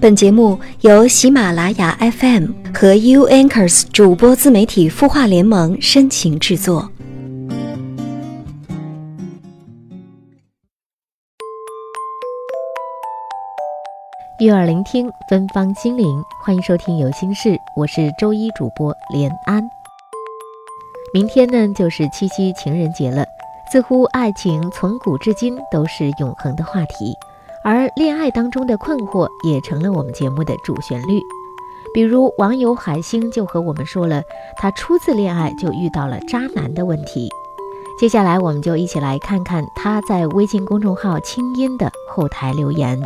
本节目由喜马拉雅 FM 和 U Anchors 主播自媒体孵化联盟深情制作。悦耳聆听，芬芳心灵，欢迎收听有心事，我是周一主播连安。明天呢，就是七夕情人节了，似乎爱情从古至今都是永恒的话题。而恋爱当中的困惑也成了我们节目的主旋律，比如网友海星就和我们说了，他初次恋爱就遇到了渣男的问题。接下来，我们就一起来看看他在微信公众号“清音”的后台留言。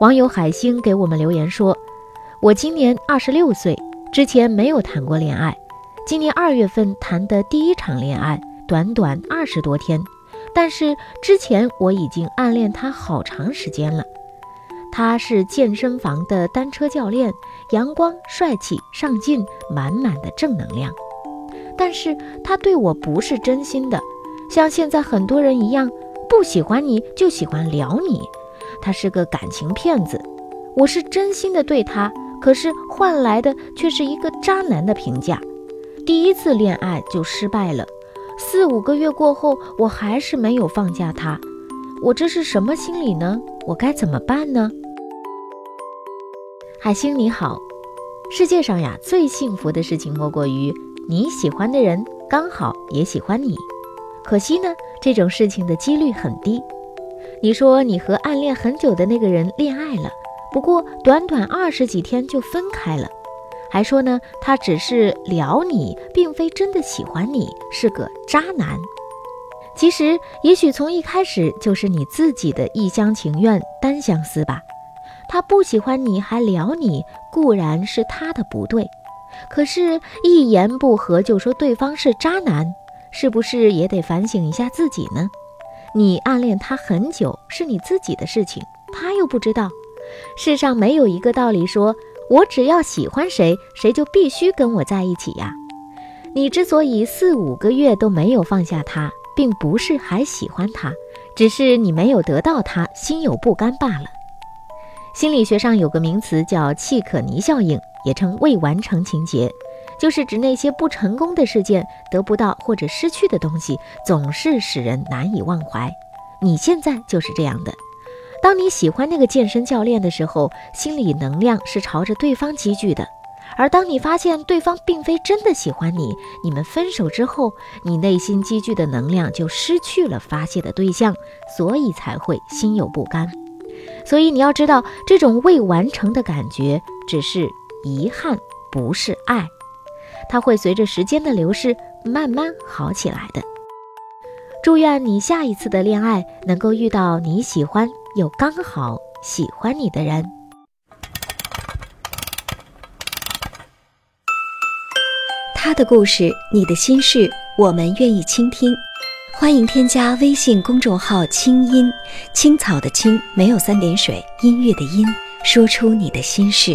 网友海星给我们留言说：“我今年二十六岁，之前没有谈过恋爱，今年二月份谈的第一场恋爱，短短二十多天。”但是之前我已经暗恋他好长时间了，他是健身房的单车教练，阳光帅气上进，满满的正能量。但是他对我不是真心的，像现在很多人一样，不喜欢你就喜欢撩你，他是个感情骗子。我是真心的对他，可是换来的却是一个渣男的评价，第一次恋爱就失败了。四五个月过后，我还是没有放下他，我这是什么心理呢？我该怎么办呢？海星你好，世界上呀最幸福的事情莫过于你喜欢的人刚好也喜欢你，可惜呢这种事情的几率很低。你说你和暗恋很久的那个人恋爱了，不过短短二十几天就分开了。还说呢，他只是撩你，并非真的喜欢你，是个渣男。其实，也许从一开始就是你自己的一厢情愿、单相思吧。他不喜欢你还撩你，固然是他的不对，可是，一言不合就说对方是渣男，是不是也得反省一下自己呢？你暗恋他很久，是你自己的事情，他又不知道。世上没有一个道理说。我只要喜欢谁，谁就必须跟我在一起呀。你之所以四五个月都没有放下他，并不是还喜欢他，只是你没有得到他，心有不甘罢了。心理学上有个名词叫契可尼效应，也称未完成情节，就是指那些不成功的事件、得不到或者失去的东西，总是使人难以忘怀。你现在就是这样的。当你喜欢那个健身教练的时候，心理能量是朝着对方积聚的；而当你发现对方并非真的喜欢你，你们分手之后，你内心积聚的能量就失去了发泄的对象，所以才会心有不甘。所以你要知道，这种未完成的感觉只是遗憾，不是爱，它会随着时间的流逝慢慢好起来的。祝愿你下一次的恋爱能够遇到你喜欢。有刚好喜欢你的人，他的故事，你的心事，我们愿意倾听。欢迎添加微信公众号“清音青草”的青，没有三点水，音乐的音，说出你的心事。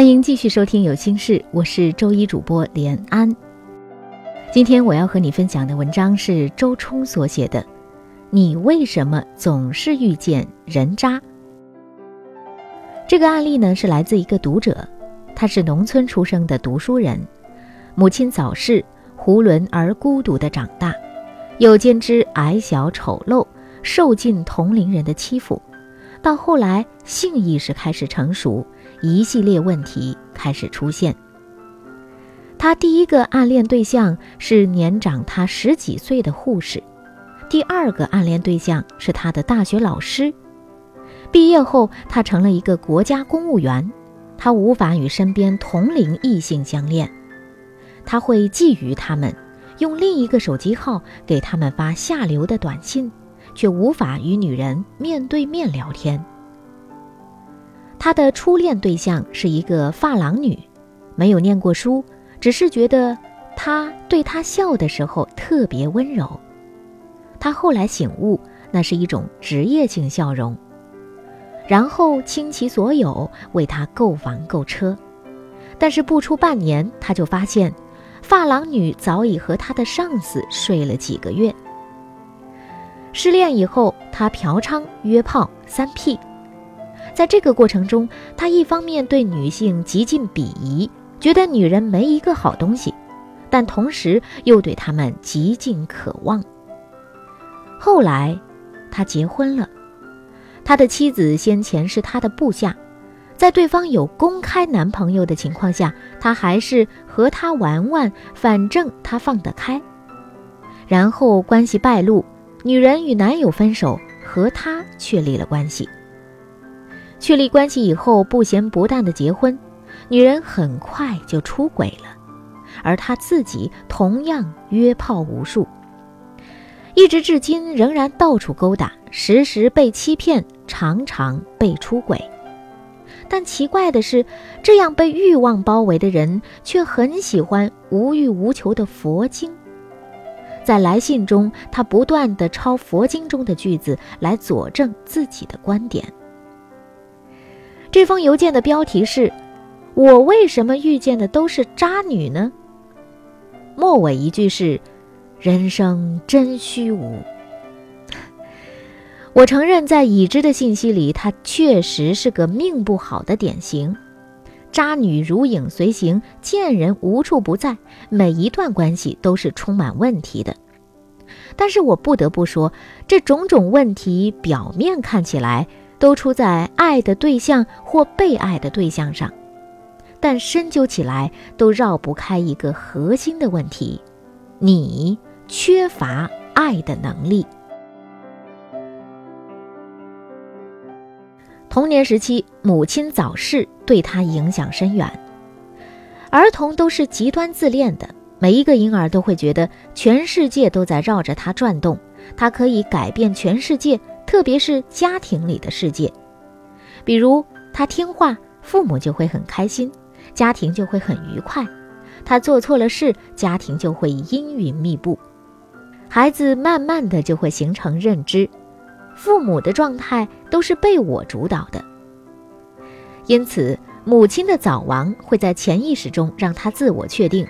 欢迎继续收听有心事，我是周一主播连安。今天我要和你分享的文章是周冲所写的《你为什么总是遇见人渣，这个案例呢是来自一个读者，他是农村出生的读书人，母亲早逝，囫囵而孤独的长大，又兼之矮小丑陋，受尽同龄人的欺负，到后来性意识开始成熟，一系列问题开始出现。他第一个暗恋对象是年长他十几岁的护士，第二个暗恋对象是他的大学老师。毕业后，他成了一个国家公务员，他无法与身边同龄异性相恋，他会觊觎他们，用另一个手机号给他们发下流的短信，却无法与女人面对面聊天。他的初恋对象是一个发廊女，没有念过书，只是觉得他对他笑的时候特别温柔。他后来醒悟，那是一种职业性笑容。然后倾其所有为他购房购车，但是不出半年，他就发现，发廊女早已和他的上司睡了几个月。失恋以后，他嫖娼、约炮、三 P，在这个过程中，他一方面对女性极尽鄙夷，觉得女人没一个好东西，但同时又对她们极尽渴望。后来，他结婚了。他的妻子先前是他的部下，在对方有公开男朋友的情况下，他还是和他玩玩，反正他放得开。然后关系败露，女人与男友分手，和他确立了关系。确立关系以后，不咸不淡的结婚，女人很快就出轨了，而他自己同样约炮无数。一直至今仍然到处勾搭，时时被欺骗，常常被出轨。但奇怪的是，这样被欲望包围的人却很喜欢无欲无求的佛经。在来信中，他不断地抄佛经中的句子来佐证自己的观点。这封邮件的标题是：“我为什么遇见的都是渣女呢？”末尾一句是。人生真虚无。我承认，在已知的信息里，她确实是个命不好的典型，渣女如影随形，贱人无处不在，每一段关系都是充满问题的。但是我不得不说，这种种问题表面看起来都出在爱的对象或被爱的对象上，但深究起来都绕不开一个核心的问题：你。缺乏爱的能力。童年时期，母亲早逝，对他影响深远。儿童都是极端自恋的，每一个婴儿都会觉得全世界都在绕着他转动，他可以改变全世界，特别是家庭里的世界。比如，他听话，父母就会很开心，家庭就会很愉快；他做错了事，家庭就会阴云密布。孩子慢慢的就会形成认知，父母的状态都是被我主导的。因此，母亲的早亡会在潜意识中让他自我确定：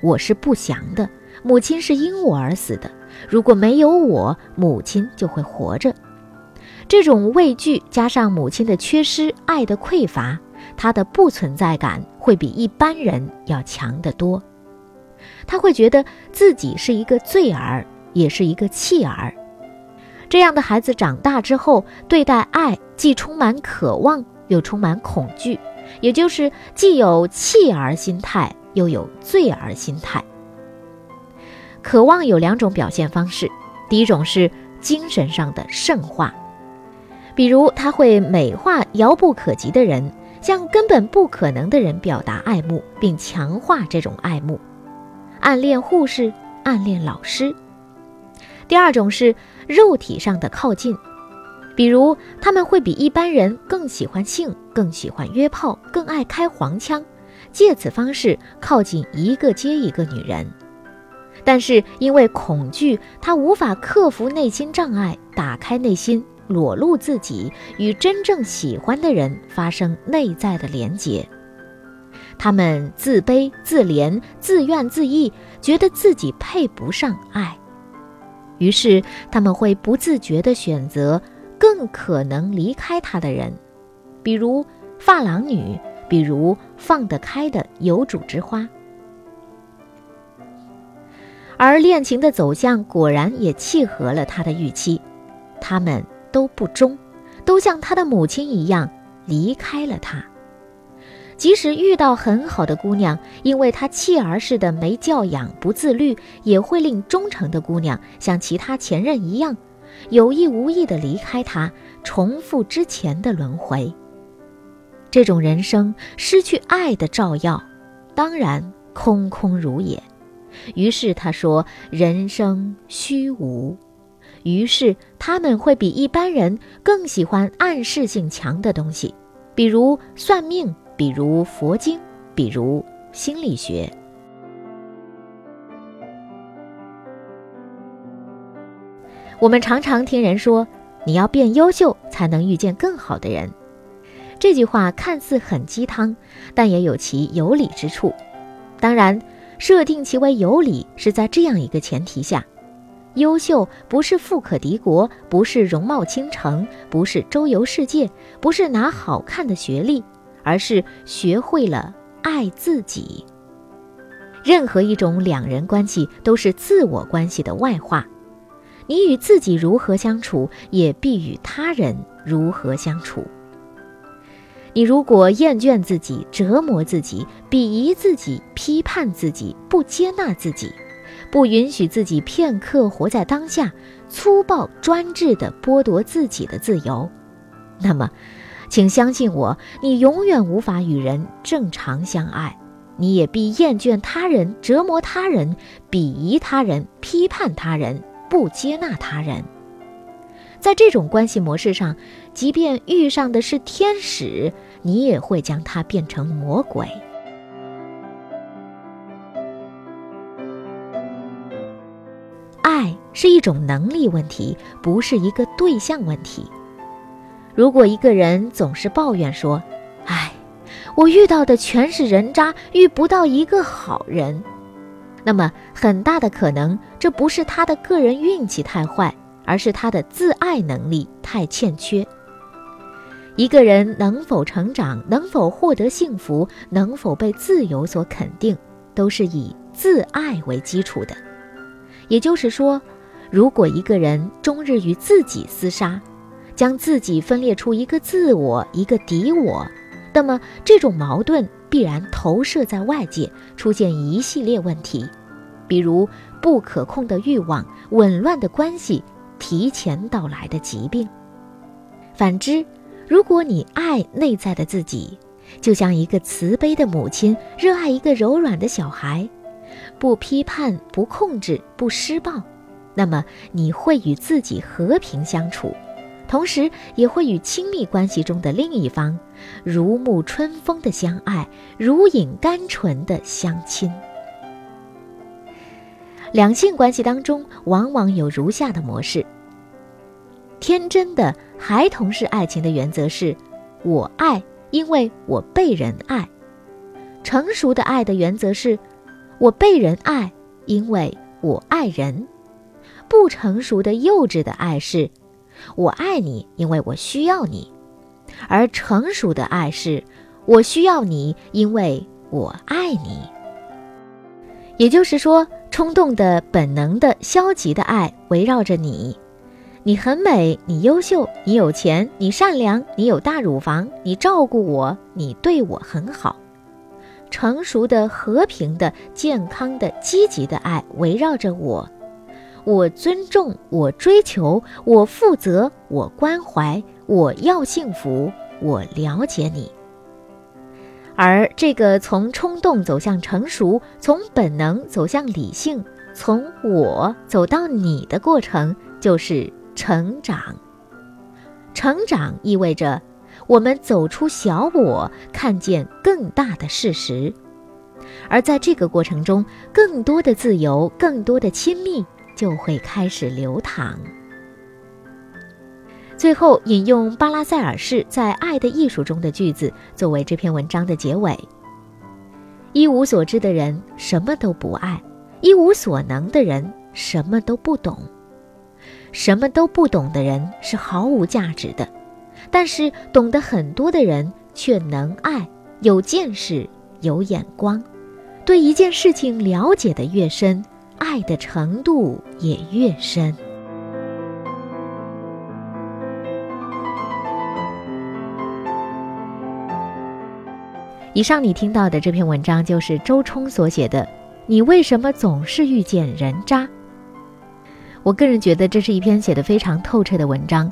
我是不祥的，母亲是因我而死的。如果没有我，母亲就会活着。这种畏惧加上母亲的缺失、爱的匮乏，他的不存在感会比一般人要强得多。他会觉得自己是一个罪儿，也是一个弃儿。这样的孩子长大之后，对待爱既充满渴望，又充满恐惧，也就是既有弃儿心态，又有罪儿心态。渴望有两种表现方式，第一种是精神上的圣化，比如他会美化遥不可及的人，向根本不可能的人表达爱慕，并强化这种爱慕。暗恋护士，暗恋老师。第二种是肉体上的靠近，比如他们会比一般人更喜欢性，更喜欢约炮，更爱开黄腔，借此方式靠近一个接一个女人。但是因为恐惧，他无法克服内心障碍，打开内心，裸露自己，与真正喜欢的人发生内在的连结。他们自卑、自怜、自怨自艾，觉得自己配不上爱，于是他们会不自觉地选择更可能离开他的人，比如发廊女，比如放得开的有主之花。而恋情的走向果然也契合了他的预期，他们都不忠，都像他的母亲一样离开了他。即使遇到很好的姑娘，因为他弃儿似的没教养、不自律，也会令忠诚的姑娘像其他前任一样，有意无意的离开他，重复之前的轮回。这种人生失去爱的照耀，当然空空如也。于是他说：“人生虚无。”于是他们会比一般人更喜欢暗示性强的东西，比如算命，比如佛经，比如心理学。我们常常听人说：“你要变优秀，才能遇见更好的人。”这句话看似很鸡汤，但也有其有理之处。当然。设定其为有理，是在这样一个前提下：优秀不是富可敌国，不是容貌倾城，不是周游世界，不是拿好看的学历，而是学会了爱自己。任何一种两人关系都是自我关系的外化，你与自己如何相处，也必与他人如何相处。你如果厌倦自己、折磨自己、鄙夷自己、批判自己、不接纳自己，不允许自己片刻活在当下，粗暴专制地剥夺自己的自由，那么，请相信我，你永远无法与人正常相爱，你也必厌倦他人、折磨他人、鄙夷他人、批判他人、不接纳他人。在这种关系模式上，即便遇上的是天使，你也会将它变成魔鬼。爱是一种能力问题，不是一个对象问题。如果一个人总是抱怨说：“哎，我遇到的全是人渣，遇不到一个好人”，那么很大的可能，这不是他的个人运气太坏。而是他的自爱能力太欠缺。一个人能否成长，能否获得幸福，能否被自由所肯定，都是以自爱为基础的。也就是说，如果一个人终日与自己厮杀，将自己分裂出一个自我、一个敌我，那么这种矛盾必然投射在外界，出现一系列问题，比如不可控的欲望、紊乱的关系。提前到来的疾病。反之，如果你爱内在的自己，就像一个慈悲的母亲热爱一个柔软的小孩，不批判、不控制、不施暴，那么你会与自己和平相处，同时也会与亲密关系中的另一方如沐春风的相爱，如饮甘醇的相亲。两性关系当中，往往有如下的模式：天真的孩童式爱情的原则是，我爱，因为我被人爱；成熟的爱的原则是，我被人爱，因为我爱人；不成熟的幼稚的爱是，我爱你，因为我需要你；而成熟的爱是，我需要你，因为我爱你。也就是说。冲动的、本能的、消极的爱围绕着你，你很美，你优秀，你有钱，你善良，你有大乳房，你照顾我，你对我很好。成熟的、和平的、健康的、积极的爱围绕着我，我尊重，我追求，我负责，我关怀，我要幸福，我了解你。而这个从冲动走向成熟，从本能走向理性，从我走到你的过程，就是成长。成长意味着我们走出小我，看见更大的事实。而在这个过程中，更多的自由，更多的亲密就会开始流淌。最后引用巴拉塞尔士在《爱的艺术》中的句子作为这篇文章的结尾：一无所知的人什么都不爱，一无所能的人什么都不懂。什么都不懂的人是毫无价值的，但是懂得很多的人却能爱，有见识，有眼光，对一件事情了解的越深，爱的程度也越深。以上你听到的这篇文章就是周冲所写的。你为什么总是遇见人渣？我个人觉得这是一篇写的非常透彻的文章，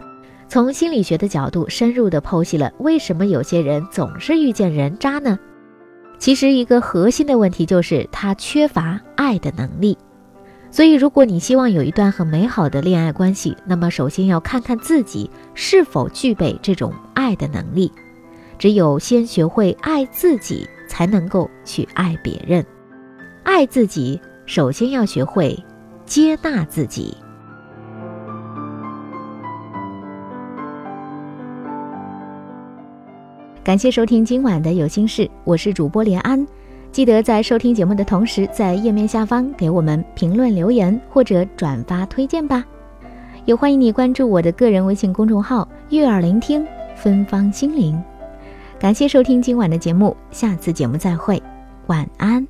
从心理学的角度深入的剖析了为什么有些人总是遇见人渣呢？其实一个核心的问题就是他缺乏爱的能力。所以，如果你希望有一段很美好的恋爱关系，那么首先要看看自己是否具备这种爱的能力。只有先学会爱自己，才能够去爱别人。爱自己，首先要学会接纳自己。感谢收听今晚的有心事，我是主播连安。记得在收听节目的同时，在页面下方给我们评论留言或者转发推荐吧。也欢迎你关注我的个人微信公众号“悦耳聆听芬芳心灵”。感谢收听今晚的节目，下次节目再会，晚安。